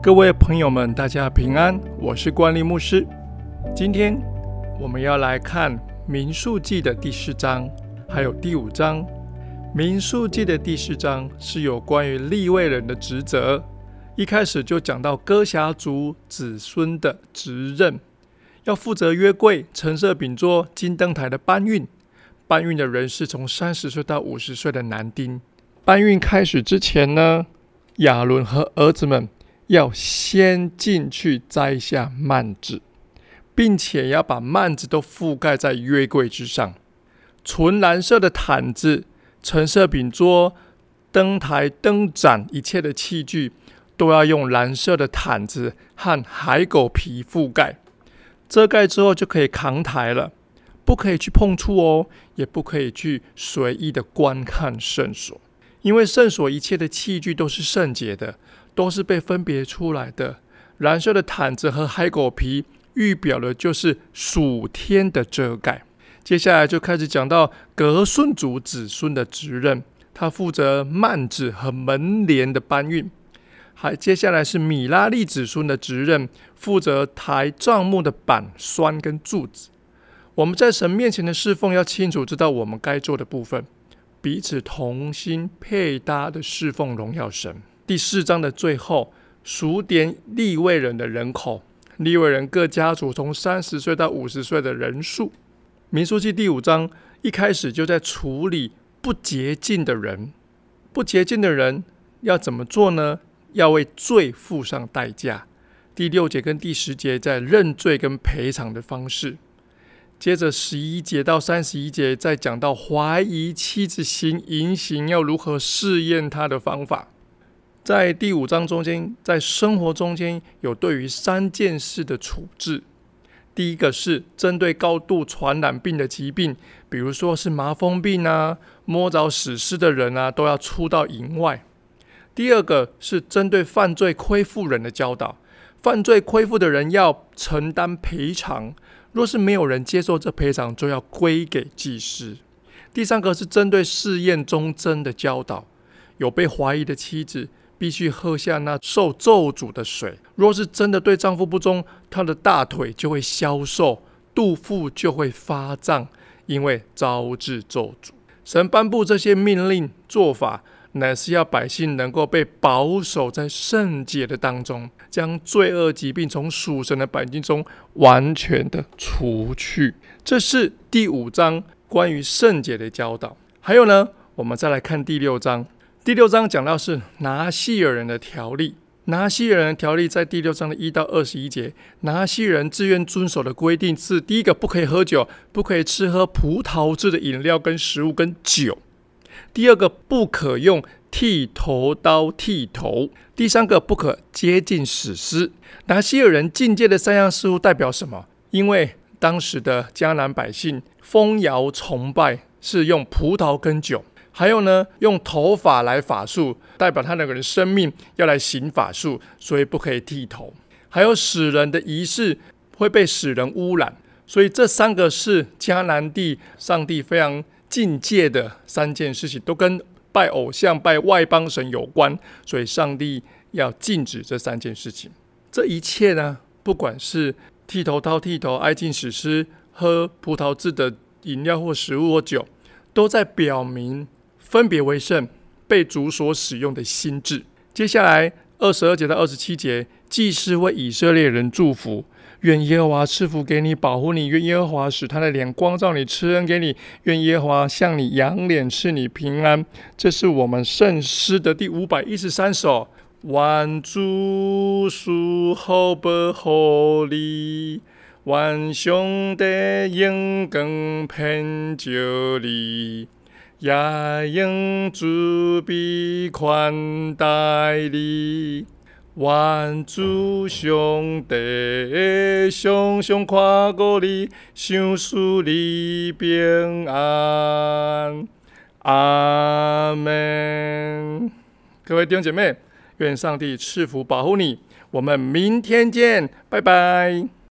各位朋友们，大家平安，我是关立牧师。今天我们要来看《民数记》的第四章，还有第五章。《民数记》的第四章是有关于立位人的职责，一开始就讲到哥辖族子孙的职任，要负责约柜、陈设饼桌、金灯台的搬运。搬运的人是从三十岁到五十岁的男丁。搬运开始之前呢，亚伦和儿子们。要先进去摘下幔子，并且要把幔子都覆盖在约柜之上。纯蓝色的毯子、橙色饼桌、灯台、灯盏，一切的器具都要用蓝色的毯子和海狗皮覆盖。遮盖之后就可以扛台了，不可以去碰触哦，也不可以去随意的观看圣所，因为圣所一切的器具都是圣洁的。都是被分别出来的。蓝色的毯子和海狗皮预表的就是属天的遮盖。接下来就开始讲到格顺族子孙的职任，他负责幔子和门帘的搬运。还接下来是米拉利子孙的职任，负责抬帐幕的板栓跟柱子。我们在神面前的侍奉，要清楚知道我们该做的部分，彼此同心配搭的侍奉荣耀神。第四章的最后，数点立位人的人口，立位人各家族从三十岁到五十岁的人数。民书记第五章一开始就在处理不洁净的人，不洁净的人要怎么做呢？要为罪付上代价。第六节跟第十节在认罪跟赔偿的方式。接着十一节到三十一节再讲到怀疑妻子行淫行要如何试验他的方法。在第五章中间，在生活中间有对于三件事的处置。第一个是针对高度传染病的疾病，比如说是麻风病啊，摸着死尸的人啊，都要出到营外。第二个是针对犯罪亏负人的教导，犯罪亏负的人要承担赔偿，若是没有人接受这赔偿，就要归给祭司。第三个是针对试验忠贞的教导，有被怀疑的妻子。必须喝下那受咒诅的水。若是真的对丈夫不忠，她的大腿就会消瘦，肚腹就会发胀，因为招致咒诅。神颁布这些命令做法，乃是要百姓能够被保守在圣洁的当中，将罪恶疾病从属神的百姓中完全的除去。这是第五章关于圣洁的教导。还有呢，我们再来看第六章。第六章讲到是拿西尔人的条例，拿西尔人条例在第六章的一到二十一节，拿西人自愿遵守的规定是：第一个，不可以喝酒，不可以吃喝葡萄制的饮料跟食物跟酒；第二个，不可用剃头刀剃头；第三个，不可接近死尸。拿西尔人境界的三样事物代表什么？因为当时的迦南百姓封摇崇拜是用葡萄跟酒。还有呢，用头发来法术，代表他那个人生命要来行法术，所以不可以剃头。还有死人的仪式会被死人污染，所以这三个是迦南地上帝非常境界的三件事情，都跟拜偶像、拜外邦神有关，所以上帝要禁止这三件事情。这一切呢，不管是剃头刀剃头、挨近死尸、喝葡萄制的饮料或食物或酒，都在表明。分别为圣，被主所使用的心智。接下来二十二节到二十七节，祭司为以色列人祝福，愿耶和华赐福给你，保护你；愿耶和华使他的脸光照你，赐恩给你；愿耶和华向你扬脸，赐你平安。这是我们圣诗的第五百一十三首。万主属后不合理，万兄弟应更偏救你。也应主必宽待你，万主兄弟雄雄跨过你，享受你平安。阿门。各位弟兄姐妹，愿上帝赐福保护你。我们明天见，拜拜。